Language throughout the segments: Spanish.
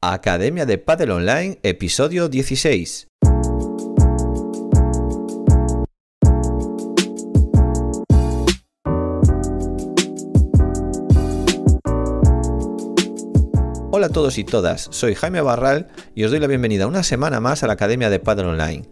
Academia de Padel Online, episodio 16. Hola a todos y todas, soy Jaime Barral y os doy la bienvenida una semana más a la Academia de Padel Online,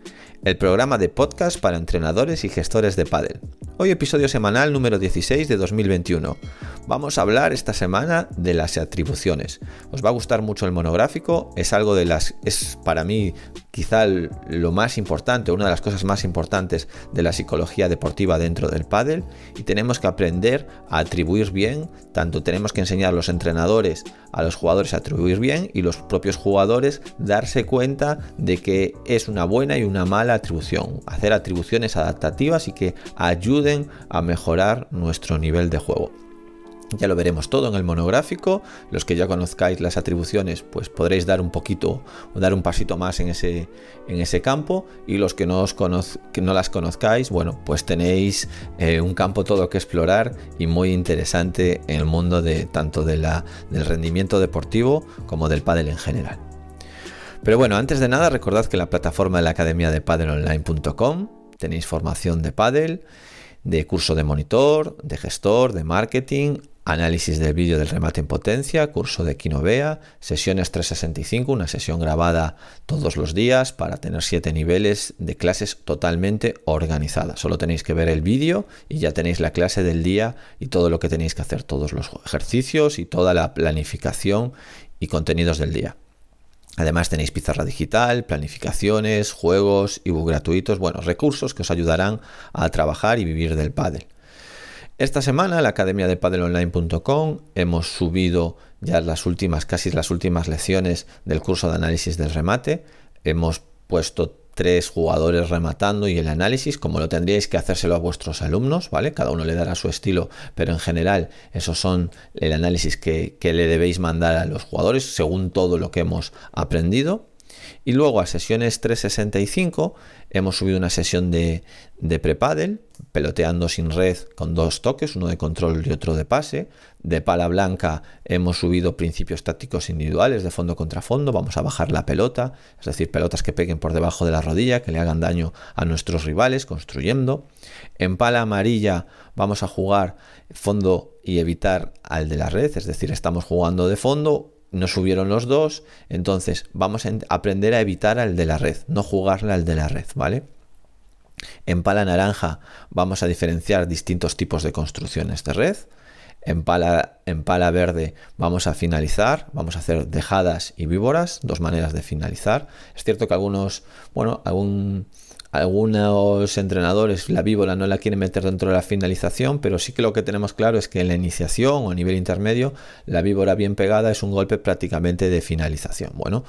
el programa de podcast para entrenadores y gestores de pádel. Hoy episodio semanal número 16 de 2021. Vamos a hablar esta semana de las atribuciones. Os va a gustar mucho el monográfico, es algo de las es para mí quizá lo más importante, una de las cosas más importantes de la psicología deportiva dentro del pádel y tenemos que aprender a atribuir bien, tanto tenemos que enseñar a los entrenadores a los jugadores a atribuir bien y los propios jugadores darse cuenta de que es una buena y una mala atribución, hacer atribuciones adaptativas y que ayuden a mejorar nuestro nivel de juego. Ya lo veremos todo en el monográfico. Los que ya conozcáis las atribuciones, pues podréis dar un poquito dar un pasito más en ese, en ese campo. Y los que no, os que no las conozcáis, bueno, pues tenéis eh, un campo todo que explorar y muy interesante en el mundo de tanto del rendimiento deportivo como del pádel en general. Pero bueno, antes de nada, recordad que la plataforma de la academia de padelonline.com tenéis formación de pádel, de curso de monitor, de gestor, de marketing, análisis del vídeo del remate en potencia, curso de Quinovea, sesiones 365, una sesión grabada todos los días para tener siete niveles de clases totalmente organizadas. Solo tenéis que ver el vídeo y ya tenéis la clase del día y todo lo que tenéis que hacer, todos los ejercicios y toda la planificación y contenidos del día. Además tenéis pizarra digital, planificaciones, juegos, ebook gratuitos, bueno, recursos que os ayudarán a trabajar y vivir del pádel. Esta semana en la academia de padelonline.com hemos subido ya las últimas, casi las últimas lecciones del curso de análisis del remate. Hemos puesto tres jugadores rematando y el análisis, como lo tendríais que hacérselo a vuestros alumnos, ¿vale? Cada uno le dará su estilo, pero en general esos son el análisis que, que le debéis mandar a los jugadores según todo lo que hemos aprendido. Y luego a sesiones 365 hemos subido una sesión de, de prepadel, peloteando sin red con dos toques, uno de control y otro de pase. De pala blanca hemos subido principios tácticos individuales de fondo contra fondo, vamos a bajar la pelota, es decir, pelotas que peguen por debajo de la rodilla, que le hagan daño a nuestros rivales, construyendo. En pala amarilla vamos a jugar fondo y evitar al de la red, es decir, estamos jugando de fondo, no subieron los dos, entonces vamos a aprender a evitar al de la red, no jugarle al de la red, ¿vale? En pala naranja vamos a diferenciar distintos tipos de construcciones de red. En pala, en pala verde vamos a finalizar, vamos a hacer dejadas y víboras, dos maneras de finalizar. Es cierto que algunos, bueno, algún algunos entrenadores la víbora no la quieren meter dentro de la finalización, pero sí que lo que tenemos claro es que en la iniciación o a nivel intermedio, la víbora bien pegada es un golpe prácticamente de finalización. Bueno,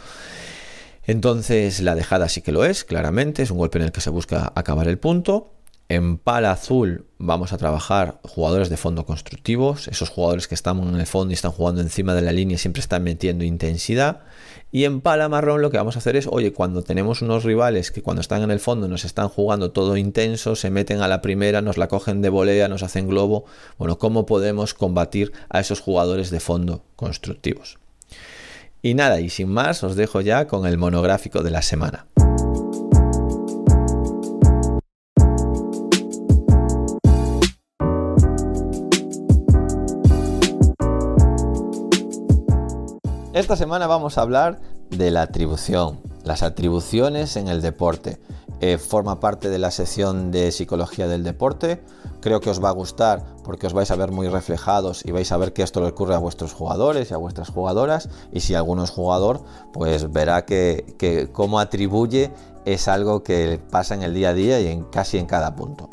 entonces la dejada sí que lo es, claramente, es un golpe en el que se busca acabar el punto. En pala azul vamos a trabajar jugadores de fondo constructivos, esos jugadores que están en el fondo y están jugando encima de la línea y siempre están metiendo intensidad. Y en pala marrón lo que vamos a hacer es, oye, cuando tenemos unos rivales que cuando están en el fondo nos están jugando todo intenso, se meten a la primera, nos la cogen de volea, nos hacen globo, bueno, ¿cómo podemos combatir a esos jugadores de fondo constructivos? Y nada, y sin más, os dejo ya con el monográfico de la semana. Esta semana vamos a hablar de la atribución, las atribuciones en el deporte. Eh, forma parte de la sección de psicología del deporte. Creo que os va a gustar porque os vais a ver muy reflejados y vais a ver que esto le ocurre a vuestros jugadores y a vuestras jugadoras. Y si alguno es jugador, pues verá que, que cómo atribuye es algo que pasa en el día a día y en casi en cada punto.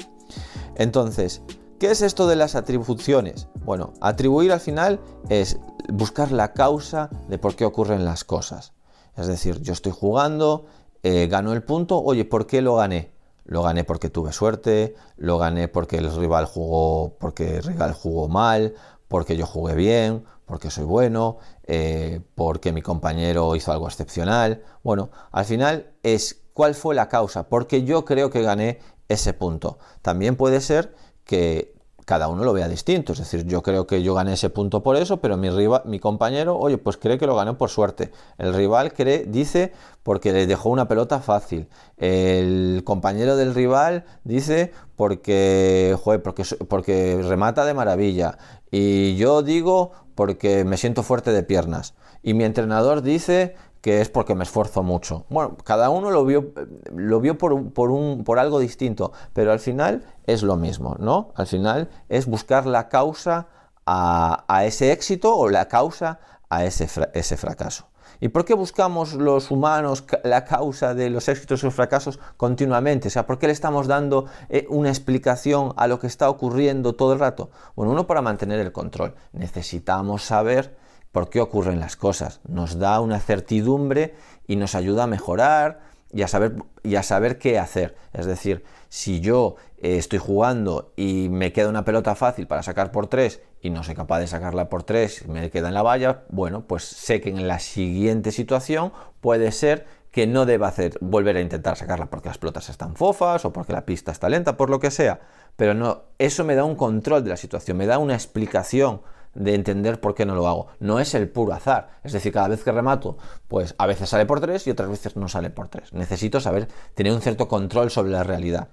Entonces, ¿qué es esto de las atribuciones? Bueno, atribuir al final es buscar la causa de por qué ocurren las cosas. Es decir, yo estoy jugando, eh, gano el punto, oye, ¿por qué lo gané? Lo gané porque tuve suerte, lo gané porque el rival jugó, porque el rival jugó mal, porque yo jugué bien, porque soy bueno, eh, porque mi compañero hizo algo excepcional. Bueno, al final es cuál fue la causa, porque yo creo que gané ese punto. También puede ser que cada uno lo vea distinto. Es decir, yo creo que yo gané ese punto por eso, pero mi, rival, mi compañero, oye, pues cree que lo ganó por suerte. El rival cree, dice porque le dejó una pelota fácil. El compañero del rival dice porque, joder, porque, porque remata de maravilla. Y yo digo porque me siento fuerte de piernas. Y mi entrenador dice que es porque me esfuerzo mucho. Bueno, cada uno lo vio, lo vio por, un, por algo distinto, pero al final es lo mismo, ¿no? Al final es buscar la causa a, ese éxito o la causa a ese, ese fracaso. ¿Y por qué buscamos los humanos la causa de los éxitos y los fracasos continuamente? O sea, ¿por qué le estamos dando eh, una explicación a lo que está ocurriendo todo el rato? Bueno, uno para mantener el control. Necesitamos saber por qué ocurren las cosas. Nos da una certidumbre y nos ayuda a mejorar y a saber, saber qué hacer. Es decir, si yo eh, estoy jugando y me queda una pelota fácil para sacar por tres y no soy capaz de sacarla por tres, me queda en la valla, bueno, pues sé que en la siguiente situación puede ser que no deba hacer, volver a intentar sacarla porque las pelotas están fofas o porque la pista está lenta, por lo que sea. Pero no, eso me da un control de la situación, me da una explicación de entender por qué no lo hago. No es el puro azar. Es decir, cada vez que remato, pues a veces sale por tres y otras veces no sale por tres. Necesito saber, tener un cierto control sobre la realidad.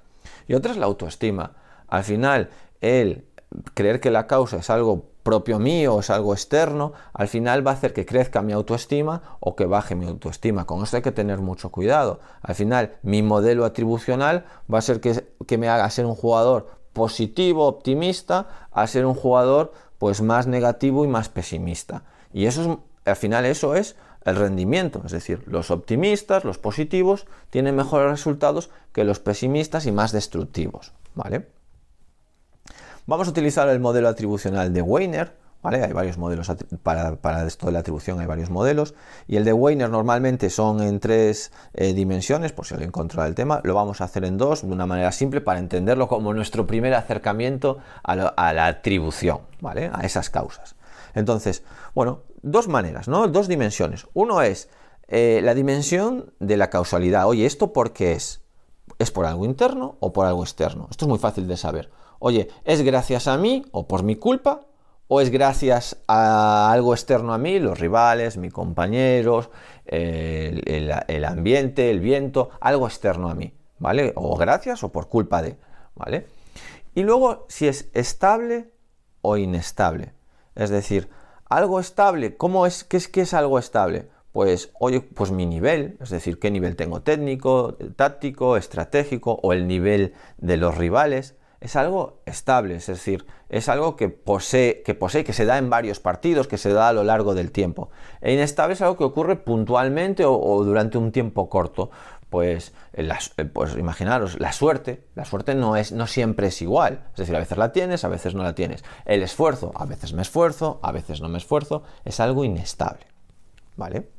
Y otra es la autoestima. Al final, el creer que la causa es algo propio mío, es algo externo, al final va a hacer que crezca mi autoestima o que baje mi autoestima. Con esto hay que tener mucho cuidado. Al final, mi modelo atribucional va a ser que, que me haga ser un jugador positivo, optimista, a ser un jugador pues más negativo y más pesimista. Y eso es, al final eso es el rendimiento, es decir, los optimistas, los positivos, tienen mejores resultados que los pesimistas y más destructivos, ¿vale? Vamos a utilizar el modelo atribucional de Weiner, ¿vale? Hay varios modelos para, esto de la atribución, hay varios modelos, y el de Weiner normalmente son en tres eh, dimensiones, por si alguien controla el tema, lo vamos a hacer en dos, de una manera simple, para entenderlo como nuestro primer acercamiento a la atribución, a esas causas. Entonces, bueno, dos maneras, ¿no? Dos dimensiones. Uno es eh, la dimensión de la causalidad. Oye, ¿esto por qué es? ¿Es por algo interno o por algo externo? Esto es muy fácil de saber. Oye, ¿es gracias a mí o por mi culpa? ¿O es gracias a algo externo a mí, los rivales, mis compañeros, el, ambiente, el viento, algo externo a mí? ¿Vale? O gracias o por culpa de, ¿vale? Y luego, si es estable o inestable. Es decir, algo estable, ¿cómo es? ¿Qué es, qué es algo estable? Pues, oye, pues mi nivel, es decir, qué nivel tengo técnico, táctico, estratégico o el nivel de los rivales, es algo estable, es decir, es algo que posee, que posee, que se da en varios partidos, que se da a lo largo del tiempo. E inestable es algo que ocurre puntualmente o durante un tiempo corto pues, eh, eh, pues imaginaros, la suerte, la suerte no, es, no siempre es igual. Es decir, a veces la tienes, a veces no la tienes. El esfuerzo, a veces me esfuerzo, a veces no me esfuerzo, es algo inestable. ¿Vale?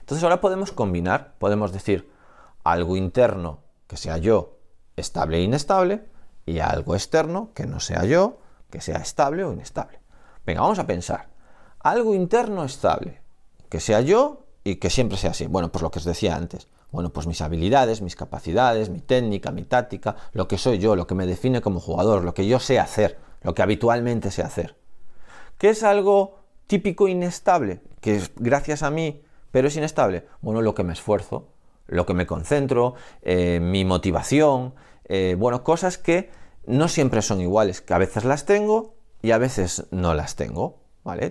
Entonces ahora podemos combinar, podemos decir algo interno que sea yo estable e inestable y algo externo que no sea yo, que sea estable o inestable. Venga, vamos a pensar. Algo interno estable, que sea yo y que siempre sea así. Bueno, pues lo que os decía antes. Bueno, pues mis habilidades, mis capacidades, mi técnica, mi táctica, lo que soy yo, lo que me define como jugador, lo que yo sé hacer, lo que habitualmente sé hacer. ¿Qué es algo típico inestable? Que es gracias a mí, pero es inestable. Bueno, lo que me esfuerzo, lo que me concentro, eh, mi motivación, eh, bueno, cosas que no siempre son iguales, que a veces las tengo y a veces no las tengo.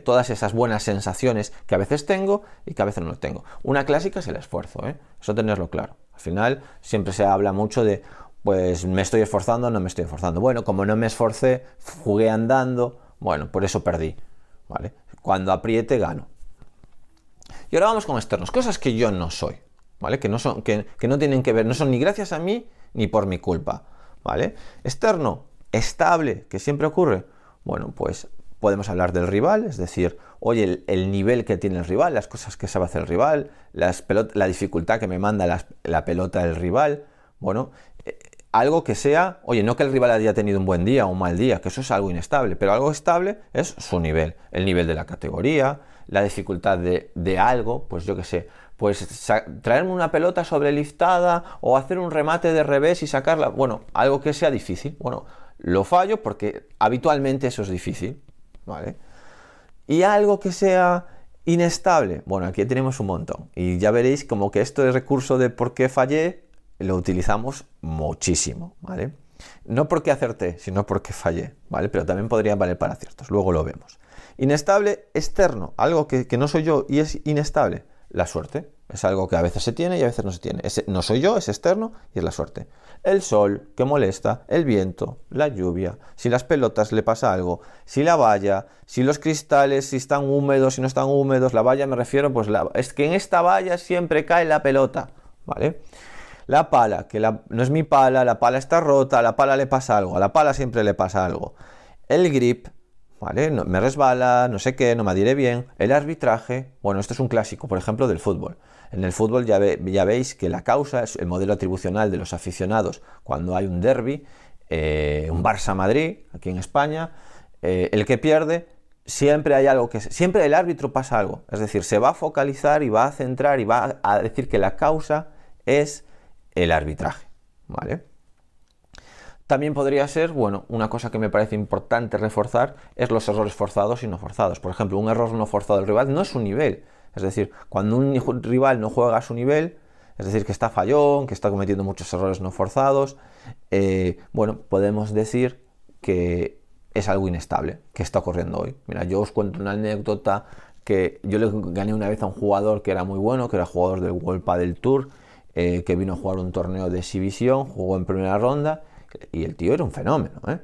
Todas esas buenas sensaciones que a veces tengo y que a veces no tengo. Una clásica es el esfuerzo, ¿eh? Eso tenerlo claro. Al final siempre se habla mucho de, pues me estoy esforzando, no me estoy esforzando. Bueno, como no me esforcé, jugué andando, bueno, por eso perdí, ¿vale? Cuando apriete, gano. Y ahora vamos con externos, cosas que yo no soy, Que no, son, que, que no tienen que ver, no son ni gracias a mí ni por mi culpa, ¿vale? Externo, estable, que siempre ocurre. Bueno, pues podemos hablar del rival, es decir, oye, el, nivel que tiene el rival, las cosas que sabe hacer el rival, la dificultad que me manda la, pelota del rival, bueno, eh, algo que sea, oye, no que el rival haya tenido un buen día o un mal día, que eso es algo inestable, pero algo estable es su nivel, el nivel de la categoría, la dificultad de, de algo, pues yo qué sé, pues traerme una pelota sobreliftada o hacer un remate de revés y sacarla, bueno, algo que sea difícil, bueno, lo fallo porque habitualmente eso es difícil, ¿vale? Y algo que sea inestable, bueno, aquí tenemos un montón. Y ya veréis como que esto de recurso de por qué fallé lo utilizamos muchísimo, ¿vale? No porque acerté, sino porque fallé, ¿vale? Pero también podría valer para aciertos, luego lo vemos. Inestable externo, algo que, no soy yo y es inestable, la suerte. Es algo que a veces se tiene y a veces no se tiene. no soy yo, es externo y es la suerte. El sol, que molesta, el viento, la lluvia, si las pelotas le pasa algo, si la valla, si los cristales, si están húmedos, si no están húmedos, la valla me refiero, pues es que en esta valla siempre cae la pelota, ¿vale? La pala, que no es mi pala, la pala está rota, a la pala le pasa algo, a la pala siempre le pasa algo. El grip, ¿vale? No, me resbala, no sé qué, no me adhiere bien. El arbitraje, bueno, esto es un clásico, por ejemplo, del fútbol. En el fútbol ya, veis que la causa es el modelo atribucional de los aficionados cuando hay un derby, eh, un Barça-Madrid, aquí en España, eh, el que pierde siempre hay algo que siempre el árbitro pasa algo, es decir, se va a focalizar y va a centrar y va a decir que la causa es el arbitraje. También podría ser, bueno, una cosa que me parece importante reforzar es los errores forzados y no forzados. Por ejemplo, un error no forzado del rival no es un nivel. Es decir, cuando un rival no juega a su nivel, es decir, que está fallón, que está cometiendo muchos errores no forzados, eh, bueno, podemos decir que es algo inestable que está ocurriendo hoy. Mira, yo os cuento una anécdota que yo le gané una vez a un jugador que era muy bueno, que era jugador del World del Tour, eh, que vino a jugar un torneo de exhibición, jugó en primera ronda y el tío era un fenómeno, ¿eh?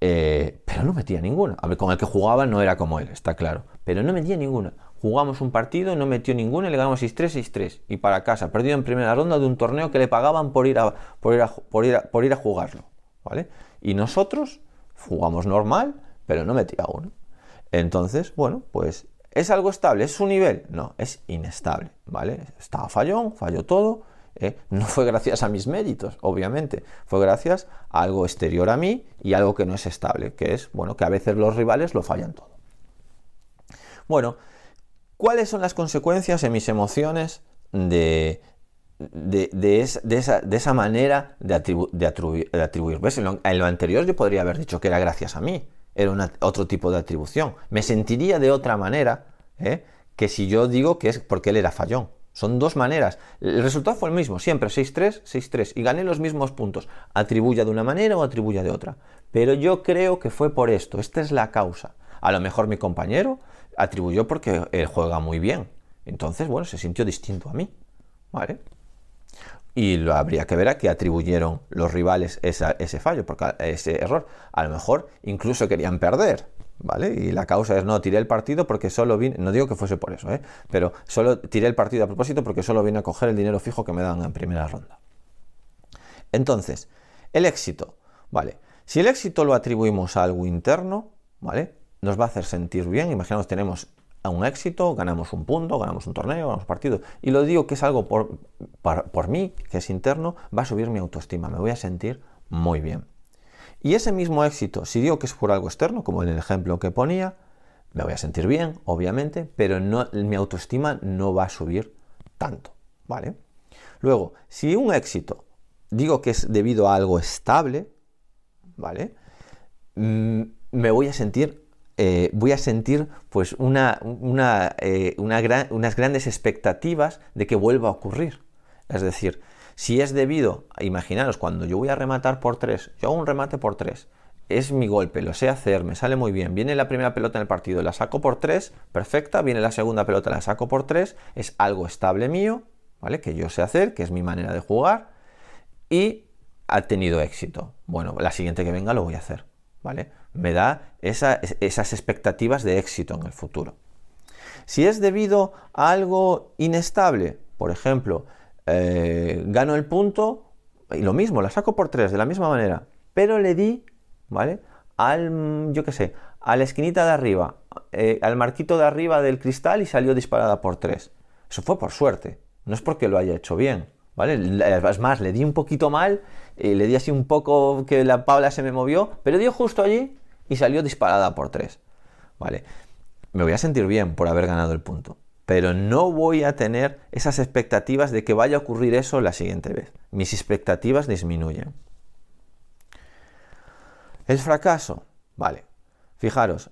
Eh, pero no metía ninguna. A ver, con el que jugaba no era como él, está claro, pero no metía ninguna. Jugamos un partido, no metió ninguna y le ganamos 6-3, 6-3 y para casa, perdido en primera ronda de un torneo que le pagaban por ir a, por ir a, por ir por ir a jugarlo, ¿vale? Y nosotros jugamos normal, pero no metía uno. Entonces, bueno, pues ¿Es algo estable? ¿Es su nivel? No, es inestable, ¿vale? Estaba fallón, falló todo, ¿eh? No fue gracias a mis méritos, obviamente, fue gracias a algo exterior a mí y algo que no es estable, que es, bueno, que a veces los rivales lo fallan todo. Bueno, ¿cuáles son las consecuencias en mis emociones de, esa, manera de, atribuir? En lo, en lo anterior yo podría haber dicho que era gracias a mí, era otro tipo de atribución. Me sentiría de otra manera ¿eh? que si yo digo que es porque él era fallón. Son dos maneras. El resultado fue el mismo, siempre 6-3, 6-3. Y gané los mismos puntos. Atribuya de una manera o atribuya de otra. Pero yo creo que fue por esto. Esta es la causa. A lo mejor mi compañero atribuyó porque él juega muy bien. Entonces, bueno, se sintió distinto a mí. ¿Vale? Y lo habría que ver a qué atribuyeron los rivales ese fallo, porque ese error. A lo mejor incluso querían perder. ¿vale? Y la causa es no, tiré el partido porque solo vine, no digo que fuese por eso, ¿eh? pero solo tiré el partido a propósito porque solo vine a coger el dinero fijo que me dan en primera ronda. Entonces, el éxito, ¿vale? Si el éxito lo atribuimos a algo interno, ¿vale? Nos va a hacer sentir bien, imaginamos tenemos un éxito, ganamos un punto, ganamos un torneo, ganamos partidos, y lo digo que es algo por, por mí, que es interno, va a subir mi autoestima, me voy a sentir muy bien. Y ese mismo éxito, si digo que es por algo externo, como en el ejemplo que ponía, me voy a sentir bien, obviamente, pero mi autoestima no va a subir tanto, ¿vale? Luego, si un éxito digo que es debido a algo estable, ¿vale? Mm, me voy a sentir, eh, voy a sentir pues una, eh, unas grandes expectativas de que vuelva a ocurrir. Es decir, si es debido, imaginaros, cuando yo voy a rematar por 3, yo hago un remate por 3, es mi golpe, lo sé hacer, me sale muy bien, viene la primera pelota en el partido, la saco por 3, perfecta, viene la segunda pelota, la saco por 3, es algo estable mío, ¿vale? Que yo sé hacer, que es mi manera de jugar, y ha tenido éxito. Bueno, la siguiente que venga lo voy a hacer, ¿vale? Me da esas expectativas de éxito en el futuro. Si es debido a algo inestable, por ejemplo, eh, gano el punto y lo mismo, la saco por 3 de la misma manera, pero le di, ¿vale? Al, yo qué sé, a la esquinita de arriba, eh, al marquito de arriba del cristal y salió disparada por 3. Eso fue por suerte, no es porque lo haya hecho bien, ¿vale? Es más, le di un poquito mal, y le di así un poco que la paula se me movió, pero dio justo allí y salió disparada por 3, ¿vale? Me voy a sentir bien por haber ganado el punto pero no voy a tener esas expectativas de que vaya a ocurrir eso la siguiente vez. Mis expectativas disminuyen. El fracaso, vale. Fijaros,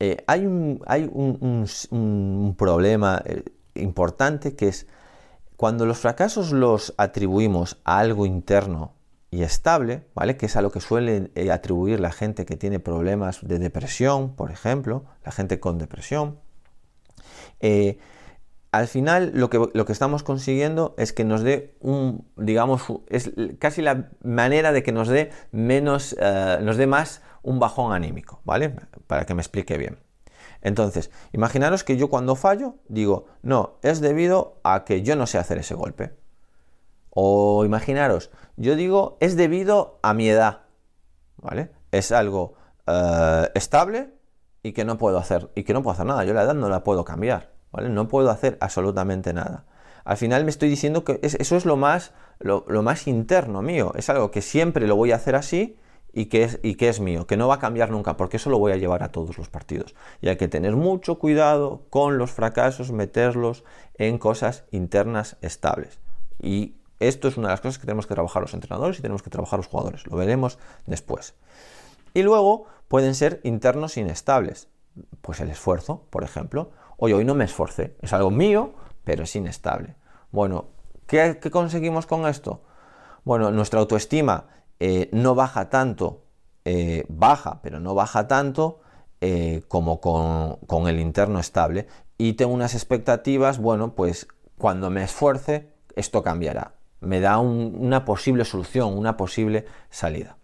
eh, hay, un, hay un, problema eh, importante que es cuando los fracasos los atribuimos a algo interno y estable, ¿vale? Que es a lo que suele eh, atribuir la gente que tiene problemas de depresión, por ejemplo, la gente con depresión. al final lo que, lo que, estamos consiguiendo es que nos dé un, digamos, es casi la manera de que nos dé menos, nos dé más un bajón anímico, ¿vale? Para que me explique bien. Entonces, imaginaros que yo cuando fallo digo, no, es debido a que yo no sé hacer ese golpe. O imaginaros, yo digo, es debido a mi edad, ¿vale? Es algo eh, estable y que no puedo hacer, y que no puedo hacer nada. Yo la edad no la puedo cambiar, ¿vale? No puedo hacer absolutamente nada. Al final me estoy diciendo que eso es lo más, lo más interno mío. Es algo que siempre lo voy a hacer así y que, es, y que es mío, que no va a cambiar nunca, porque eso lo voy a llevar a todos los partidos. Y hay que tener mucho cuidado con los fracasos, meterlos en cosas internas estables. Y esto es una de las cosas que tenemos que trabajar los entrenadores y tenemos que trabajar los jugadores. Lo veremos después. Y luego pueden ser internos inestables. Pues el esfuerzo, por ejemplo. Oye, hoy no me esforcé. Es algo mío, pero es inestable. Bueno, ¿qué, qué conseguimos con esto? Bueno, nuestra autoestima eh, no baja tanto, eh, baja, pero no baja tanto eh, como con, el interno estable. Y tengo unas expectativas, bueno, pues cuando me esfuerce, esto cambiará. Me da una posible solución, una posible salida.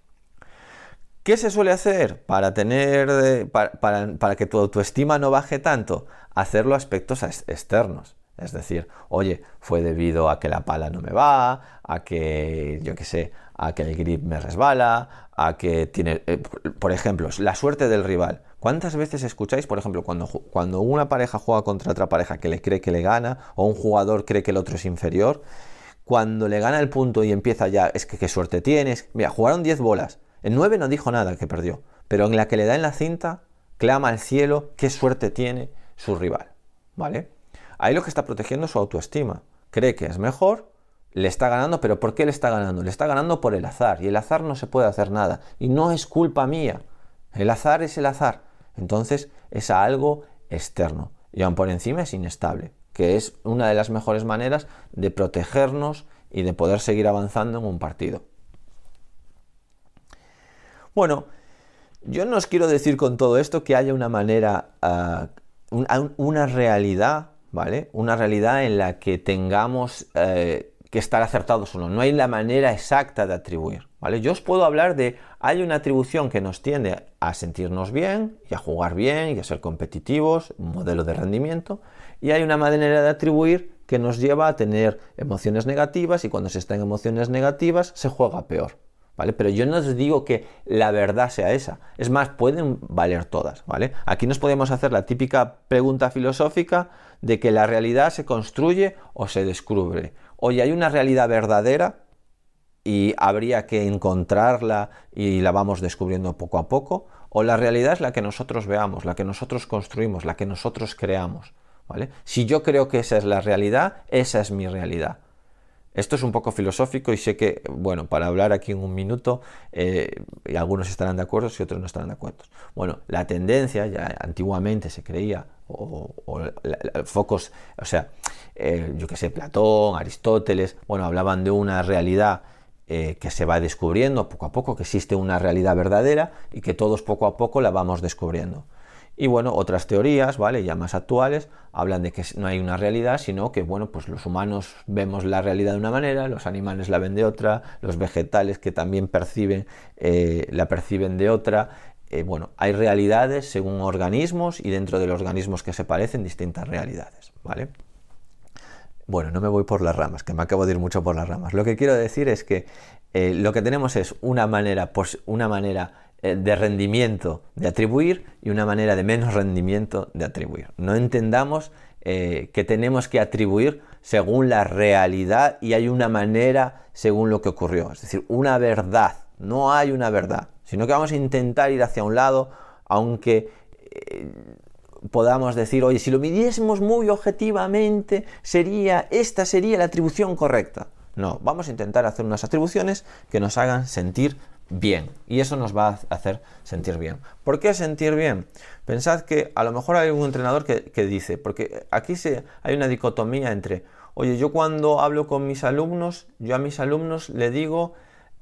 ¿Qué se suele hacer para tener para, que tu autoestima no baje tanto? Hacerlo aspectos externos. Es decir, oye, fue debido a que la pala no me va, a que, yo qué sé, a que el grip me resbala, a que tiene, eh, por ejemplo, la suerte del rival. ¿Cuántas veces escucháis, por ejemplo, cuando, cuando una pareja juega contra otra pareja que le cree que le gana, o un jugador cree que el otro es inferior, cuando le gana el punto y empieza ya, es que qué suerte tienes. Mira, jugaron 10 bolas, en 9 no dijo nada que perdió, pero en la que le da en la cinta, clama al cielo qué suerte tiene su rival. ¿Vale? Ahí lo que está protegiendo es su autoestima. Cree que es mejor, le está ganando, pero ¿por qué le está ganando? Le está ganando por el azar, y el azar no se puede hacer nada, y no es culpa mía. El azar es el azar. Entonces es algo externo, y aún por encima es inestable, que es una de las mejores maneras de protegernos y de poder seguir avanzando en un partido. Bueno, yo no os quiero decir con todo esto que haya una manera, ah, una realidad ¿vale? Una realidad en la que tengamos eh, que estar acertados o no. No hay la manera exacta de atribuir, ¿vale? Yo os puedo hablar de, hay una atribución que nos tiende a sentirnos bien y a jugar bien y a ser competitivos, un modelo de rendimiento, y hay una manera de atribuir que nos lleva a tener emociones negativas y cuando se está en emociones negativas se juega peor. Pero yo no os digo que la verdad sea esa. Es más, pueden valer todas, ¿vale? Aquí nos podemos hacer la típica pregunta filosófica de que la realidad se construye o se descubre. Oye, hay una realidad verdadera y habría que encontrarla y la vamos descubriendo poco a poco, o la realidad es la que nosotros veamos, la que nosotros construimos, la que nosotros creamos, ¿vale? Si yo creo que esa es la realidad, esa es mi realidad. Esto es un poco filosófico y sé que, bueno, para hablar aquí en un minuto, eh, algunos estarán de acuerdo y otros no estarán de acuerdo. Bueno, la tendencia, ya antiguamente se creía, o, focos, o sea, eh, yo que sé, Platón, Aristóteles, bueno, hablaban de una realidad eh, que se va descubriendo poco a poco, que existe una realidad verdadera y que todos poco a poco la vamos descubriendo. Y bueno, otras teorías, ¿vale? Ya más actuales, hablan de que no hay una realidad, sino que, bueno, pues los humanos vemos la realidad de una manera, los animales la ven de otra, los vegetales que también perciben, eh, la perciben de otra. Eh, bueno, hay realidades según organismos y dentro de los organismos que se parecen distintas realidades, ¿vale? Bueno, no me voy por las ramas, que me acabo de ir mucho por las ramas. Lo que quiero decir es que eh, lo que tenemos es una manera, una manera eh, de rendimiento de atribuir y una manera de menos rendimiento de atribuir. No entendamos eh, que tenemos que atribuir según la realidad y hay una manera según lo que ocurrió. Es decir, una verdad. No hay una verdad, sino que vamos a intentar ir hacia un lado, aunque podamos decir, oye, si lo midiésemos muy objetivamente, sería, esta sería la atribución correcta. No, vamos a intentar hacer unas atribuciones que nos hagan sentir bien. Y eso nos va a hacer sentir bien. ¿Por qué sentir bien? Pensad que a lo mejor hay un entrenador que, dice, porque aquí se, hay una dicotomía entre, oye, yo cuando hablo con mis alumnos, yo a mis alumnos le digo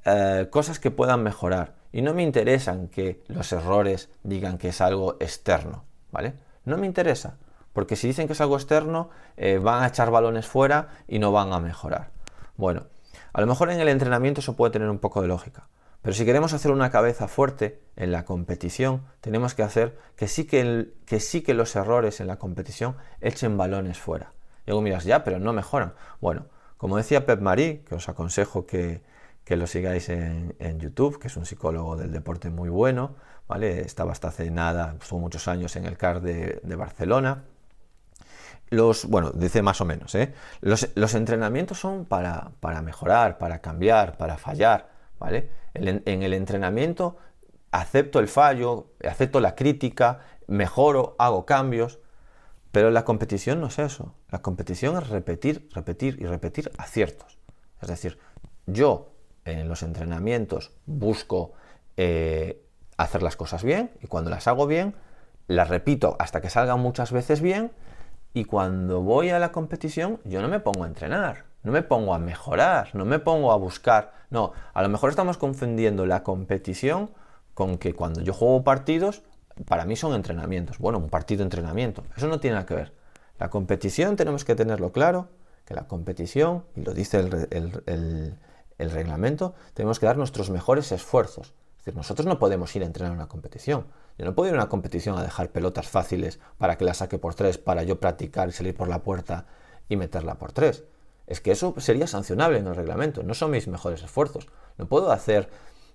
eh, cosas que puedan mejorar. Y no me interesan que los errores digan que es algo externo, ¿vale? No me interesa, porque si dicen que es algo externo, eh, van a echar balones fuera y no van a mejorar. Bueno, a lo mejor en el entrenamiento eso puede tener un poco de lógica, pero si queremos hacer una cabeza fuerte en la competición, tenemos que hacer que sí que, que, sí que los errores en la competición echen balones fuera. Y luego miras, ya, pero no mejoran. Bueno, como decía Pep Marí, que os aconsejo que, lo sigáis en, YouTube, que es un psicólogo del deporte muy bueno, ¿vale? Estaba hasta hace nada, estuvo muchos años en el CAR de, Barcelona. Los, bueno, dice más o menos, ¿eh? los, entrenamientos son para, para mejorar, para cambiar, para fallar, ¿vale? En el entrenamiento acepto el fallo, acepto la crítica, mejoro, hago cambios, pero la competición no es eso. La competición es repetir, repetir y repetir aciertos. Es decir, yo en los entrenamientos busco eh, hacer las cosas bien y cuando las hago bien, las repito hasta que salgan muchas veces bien y cuando voy a la competición yo no me pongo a entrenar, no me pongo a mejorar, no me pongo a buscar. No, a lo mejor estamos confundiendo la competición con que cuando yo juego partidos, para mí son entrenamientos. Bueno, un partido entrenamiento. Eso no tiene nada que ver. La competición tenemos que tenerlo claro, que la competición, y lo dice el reglamento, tenemos que dar nuestros mejores esfuerzos. Nosotros no podemos ir a entrenar una competición. Yo no puedo ir a una competición a dejar pelotas fáciles para que la saque por tres, para yo practicar y salir por la puerta y meterla por tres es que eso sería sancionable en el reglamento, no son mis mejores esfuerzos. No puedo hacer,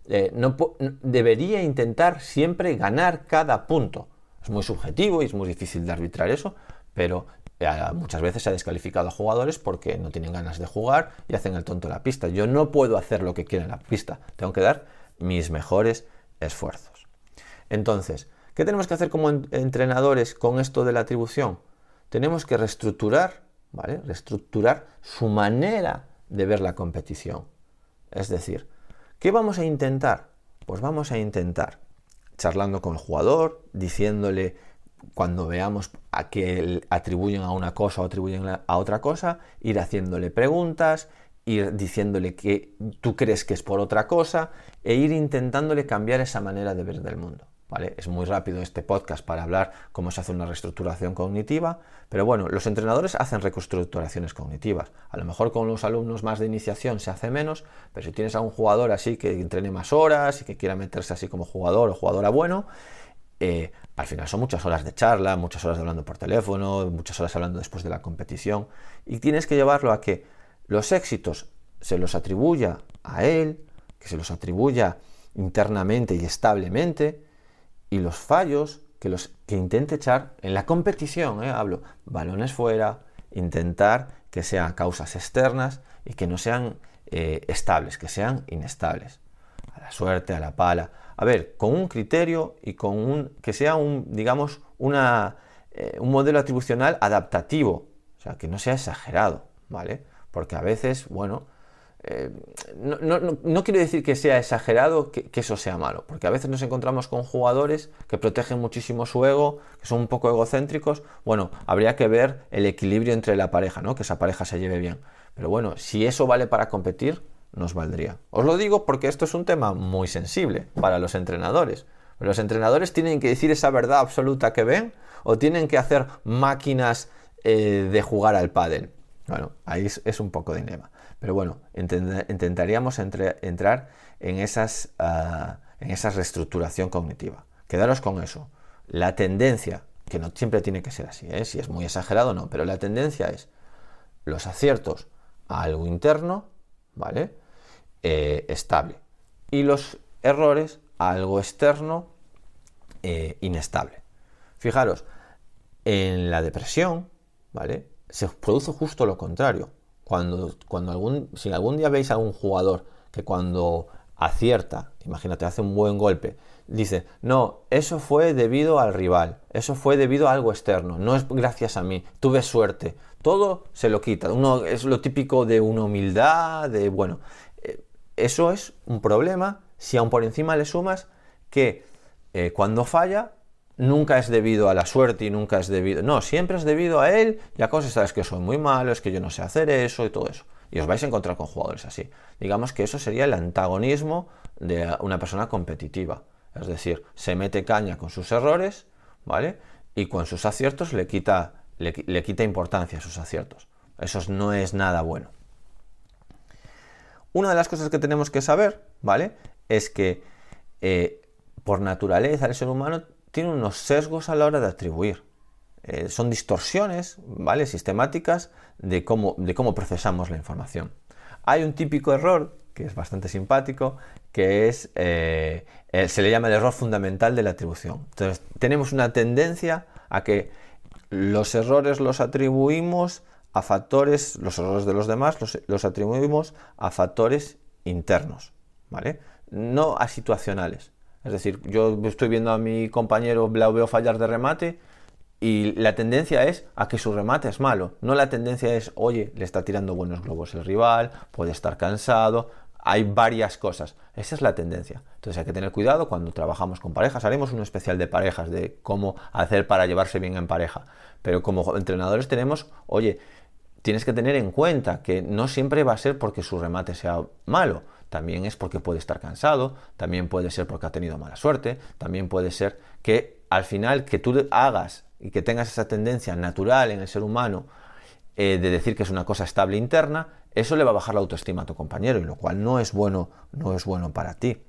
eh, no debería intentar siempre ganar cada punto. Es muy subjetivo y es muy difícil de arbitrar eso, pero eh, muchas veces se ha descalificado a jugadores porque no tienen ganas de jugar y hacen el tonto en la pista. Yo no puedo hacer lo que quiero en la pista, tengo que dar mis mejores esfuerzos. Entonces, ¿qué tenemos que hacer como entrenadores con esto de la atribución? Tenemos que reestructurar Reestructurar su manera de ver la competición. Es decir, ¿qué vamos a intentar? Pues vamos a intentar charlando con el jugador, diciéndole cuando veamos a que atribuyen a una cosa o atribuyen a otra cosa, ir haciéndole preguntas, ir diciéndole que tú crees que es por otra cosa e ir intentándole cambiar esa manera de ver del mundo. Es muy rápido este podcast para hablar cómo se hace una reestructuración cognitiva, pero bueno, los entrenadores hacen reestructuraciones cognitivas. A lo mejor con los alumnos más de iniciación se hace menos, pero si tienes a un jugador así que entrene más horas y que quiera meterse así como jugador o jugadora bueno, eh, al final son muchas horas de charla, muchas horas hablando por teléfono, muchas horas hablando después de la competición, y tienes que llevarlo a que los éxitos se los atribuya a él, que se los atribuya internamente y establemente, y los fallos que, los, que intente echar en la competición, ¿eh? hablo, balones fuera, intentar que sean causas externas y que no sean eh, estables, que sean inestables. A la suerte, a la pala. A ver, con un criterio y con un. que sea un, digamos, una, eh, un modelo atribucional adaptativo. O sea, que no sea exagerado, ¿vale? Porque a veces, bueno, eh, no, quiero decir que sea exagerado que, eso sea malo, porque a veces nos encontramos con jugadores que protegen muchísimo su ego, que son un poco egocéntricos. Bueno, habría que ver el equilibrio entre la pareja, ¿no? que esa pareja se lleve bien. Pero bueno, si eso vale para competir, nos valdría. Os lo digo porque esto es un tema muy sensible para los entrenadores. Los entrenadores tienen que decir esa verdad absoluta que ven o tienen que hacer máquinas eh, de jugar al pádel. Bueno, ahí es, un poco dilema. Pero bueno, intentaríamos entrar en, esas, ah, en esa reestructuración cognitiva. Quedaros con eso. La tendencia, que no siempre tiene que ser así, ¿eh? si es muy exagerado no, pero la tendencia es los aciertos a algo interno, ¿vale? Eh, estable. Y los errores a algo externo, eh, inestable. Fijaros, en la depresión, ¿vale? Se produce justo lo contrario. Cuando, cuando algún, si algún día veis a un jugador que cuando acierta, imagínate, hace un buen golpe, dice, no, eso fue debido al rival, eso fue debido a algo externo, no es gracias a mí, tuve suerte, todo se lo quita, uno es lo típico de una humildad, de, bueno, eh, eso es un problema si aún por encima le sumas que eh, cuando falla nunca es debido a la suerte y nunca es debido... No, siempre es debido a él y a cosas, sabes que soy muy malo, es que yo no sé hacer eso y todo eso. Y os vais a encontrar con jugadores así. Digamos que eso sería el antagonismo de una persona competitiva. Es decir, se mete caña con sus errores, ¿vale? Y con sus aciertos le quita, le, quita importancia a sus aciertos. Eso no es nada bueno. Una de las cosas que tenemos que saber, ¿vale? Es que eh, por naturaleza el ser humano tiene unos sesgos a la hora de atribuir. Eh, son distorsiones, ¿vale? Sistemáticas de cómo, de cómo procesamos la información. Hay un típico error que es bastante simpático, que es, eh, se le llama el error fundamental de la atribución. Entonces, tenemos una tendencia a que los errores los atribuimos a factores, los errores de los demás los, los atribuimos a factores internos, ¿vale? No a situacionales. Es decir, yo estoy viendo a mi compañero, lo veo fallar de remate y la tendencia es a que su remate es malo. No la tendencia es, oye, le está tirando buenos globos el rival, puede estar cansado. Hay varias cosas. Esa es la tendencia. Entonces hay que tener cuidado cuando trabajamos con parejas. Haremos un especial de parejas, de cómo hacer para llevarse bien en pareja. Pero como entrenadores tenemos, oye, tienes que tener en cuenta que no siempre va a ser porque su remate sea malo también es porque puede estar cansado, también puede ser porque ha tenido mala suerte, también puede ser que al final que tú hagas y que tengas esa tendencia natural en el ser humano eh, de decir que es una cosa estable interna, eso le va a bajar la autoestima a tu compañero, y lo cual no es bueno, no es bueno para ti.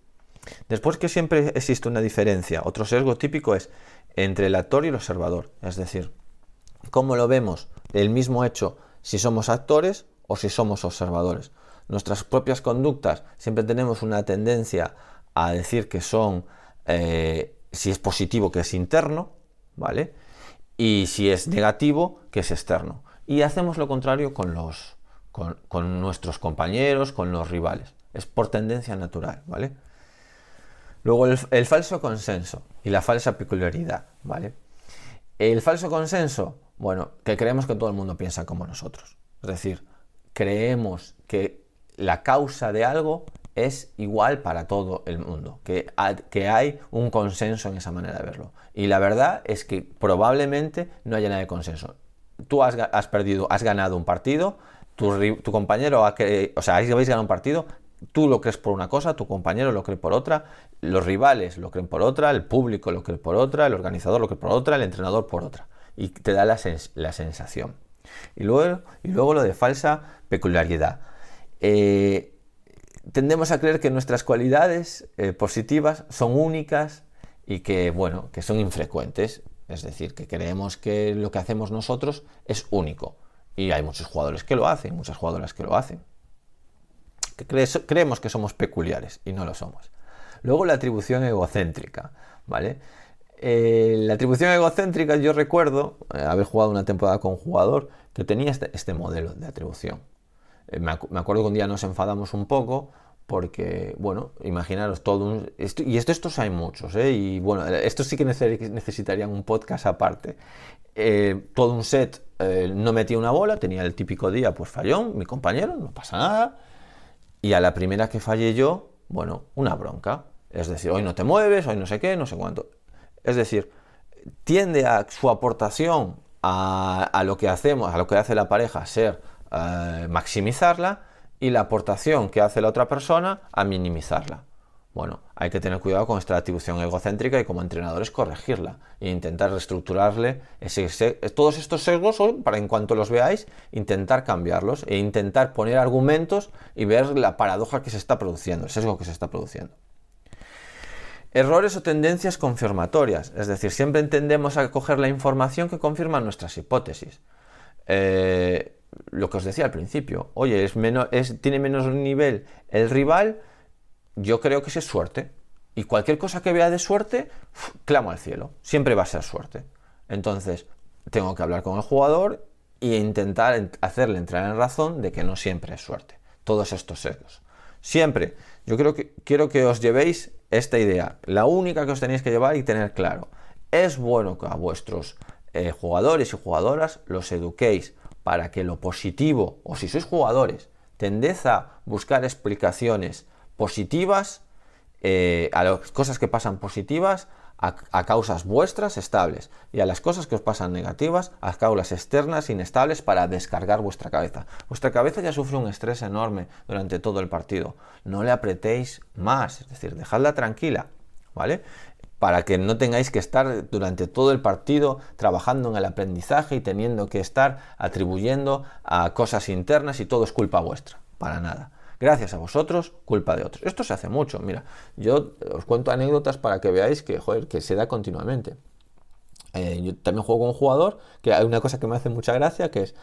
Después que siempre existe una diferencia, otro sesgo típico es entre el actor y el observador, es decir, cómo lo vemos el mismo hecho si somos actores o si somos observadores nuestras propias conductas, siempre tenemos una tendencia a decir que son, eh, si es positivo, que es interno, ¿vale? Y si es negativo, que es externo. Y hacemos lo contrario con, los, con, nuestros compañeros, con los rivales. Es por tendencia natural, ¿vale? Luego el, el, falso consenso y la falsa peculiaridad, ¿vale? El falso consenso, bueno, que creemos que todo el mundo piensa como nosotros. Es decir, creemos que la causa de algo es igual para todo el mundo, que, hay un consenso en esa manera de verlo. Y la verdad es que probablemente no haya nada de consenso. Tú has, perdido, has ganado un partido, tu, tu compañero, ha que, o sea, habéis ganado un partido, tú lo crees por una cosa, tu compañero lo cree por otra, los rivales lo creen por otra, el público lo cree por otra, el organizador lo cree por otra, el entrenador por otra. Y te da la, la sensación. Y luego, y luego lo de falsa peculiaridad eh, tendemos a creer que nuestras cualidades eh, positivas son únicas y que, bueno, que son infrecuentes. Es decir, que creemos que lo que hacemos nosotros es único. Y hay muchos jugadores que lo hacen, muchas jugadoras que lo hacen. Que creemos que somos peculiares y no lo somos. Luego la atribución egocéntrica, ¿vale? Eh, la atribución egocéntrica, yo recuerdo haber jugado una temporada con un jugador que tenía este, este modelo de atribución. Eh, me, acuerdo que un día nos enfadamos un poco porque, bueno, imaginaros todo un... y esto, estos hay muchos, ¿eh? Y bueno, estos sí que necesitarían un podcast aparte. Eh, todo un set no metía una bola, tenía el típico día, pues fallón, mi compañero, no pasa nada. Y a la primera que fallé yo, bueno, una bronca. Es decir, hoy no te mueves, hoy no sé qué, no sé cuánto. Es decir, tiende a su aportación a, a lo que hacemos, a lo que hace la pareja, ser eh, maximizarla y la aportación que hace la otra persona a minimizarla. Bueno, hay que tener cuidado con esta atribución egocéntrica y como entrenadores corregirla e intentar reestructurarle todos estos sesgos para en cuanto los veáis intentar cambiarlos e intentar poner argumentos y ver la paradoja que se está produciendo, el sesgo que se está produciendo. Errores o tendencias confirmatorias, es decir, siempre entendemos a coger la información que confirma nuestras hipótesis. Eh, lo que os decía al principio, oye, es menos, es, tiene menos nivel el rival, yo creo que es suerte. Y cualquier cosa que vea de suerte, clamo al cielo. Siempre va a ser suerte. Entonces, tengo que hablar con el jugador e intentar hacerle entrar en razón de que no siempre es suerte. Todos estos sesgos. Siempre, yo creo que quiero que os llevéis esta idea. La única que os tenéis que llevar y tener claro. Es bueno que a vuestros eh, jugadores y jugadoras los eduquéis para que lo positivo, o si sois jugadores, tendéis a buscar explicaciones positivas eh, a las cosas que pasan positivas a, causas vuestras estables y a las cosas que os pasan negativas a causas externas inestables para descargar vuestra cabeza. Vuestra cabeza ya sufre un estrés enorme durante todo el partido. No le apretéis más, es decir, dejadla tranquila, ¿vale? Para que no tengáis que estar durante todo el partido trabajando en el aprendizaje y teniendo que estar atribuyendo a cosas internas y todo es culpa vuestra. Para nada. Gracias a vosotros, culpa de otros. Esto se hace mucho. Mira, yo os cuento anécdotas para que veáis que, joder, que se da continuamente. Eh, yo también juego con un jugador que hay una cosa que me hace mucha gracia que es,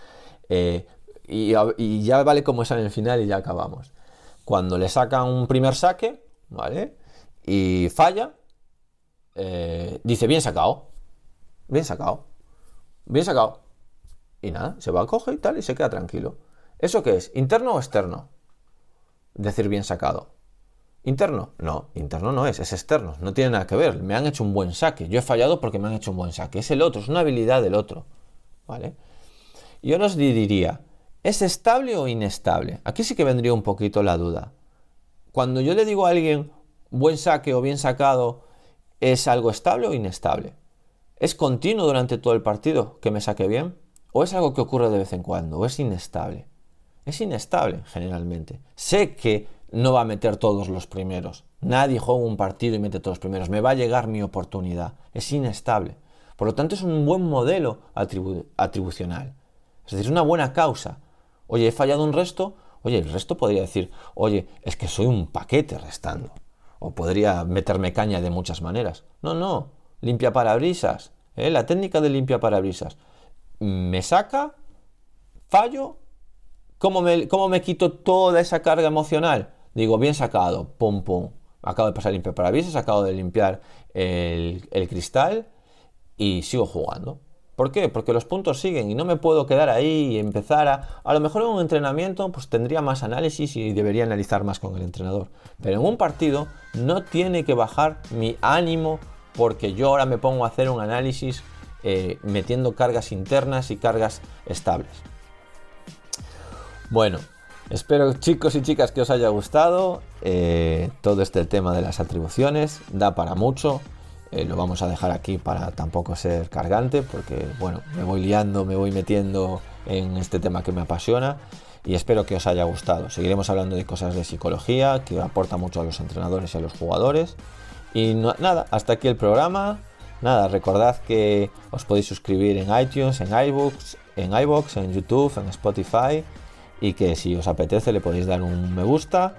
eh, y, ya vale como es en el final y ya acabamos. Cuando le sacan un primer saque, ¿vale? Y falla, eh, dice, bien sacado, bien sacado, bien sacado. Y nada, se va a coger y tal y se queda tranquilo. ¿Eso qué es? ¿Interno o externo? decir bien sacado. ¿Interno? No, interno no es, es externo, no tiene nada que ver. Me han hecho un buen saque. Yo he fallado porque me han hecho un buen saque. Es el otro, es una habilidad del otro. ¿Vale? Yo os diría, ¿es estable o inestable? Aquí sí que vendría un poquito la duda. Cuando yo le digo a alguien buen saque o bien sacado, ¿es algo estable o inestable? ¿Es continuo durante todo el partido que me saque bien? ¿O es algo que ocurre de vez en cuando? ¿O es inestable? es inestable generalmente. Sé que no va a meter todos los primeros. Nadie juega un partido y mete todos los primeros. Me va a llegar mi oportunidad. Es inestable. Por lo tanto, es un buen modelo atribucional. Es decir, es una buena causa. Oye, he fallado un resto. Oye, el resto podría decir, oye, es que soy un paquete restando. O podría meterme caña de muchas maneras. No, no. Limpia parabrisas. ¿eh? La técnica de limpia parabrisas. Me saca, fallo ¿Cómo me, quito toda esa carga emocional? Digo, bien sacado, pum, pum. Acabo de pasar limpiar parabrisas, acabo de limpiar el, cristal y sigo jugando. ¿Por qué? Porque los puntos siguen y no me puedo quedar ahí y empezar a... A lo mejor en un entrenamiento pues tendría más análisis y debería analizar más con el entrenador. Pero en un partido no tiene que bajar mi ánimo porque yo ahora me pongo a hacer un análisis eh, metiendo cargas internas y cargas estables. Bueno, espero chicos y chicas que os haya gustado eh, todo este tema de las atribuciones. Da para mucho. Eh, lo vamos a dejar aquí para tampoco ser cargante porque, bueno, me voy liando, me voy metiendo en este tema que me apasiona y espero que os haya gustado. Seguiremos hablando de cosas de psicología que aporta mucho a los entrenadores y a los jugadores. Y nada, hasta aquí el programa. Nada, recordad que os podéis suscribir en iTunes, en iBooks, en iBox, en YouTube, en Spotify y que si os apetece le podéis dar un me gusta.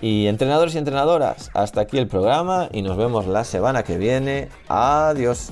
Y entrenadores y entrenadoras, hasta aquí el programa y nos vemos la semana que viene. Adiós.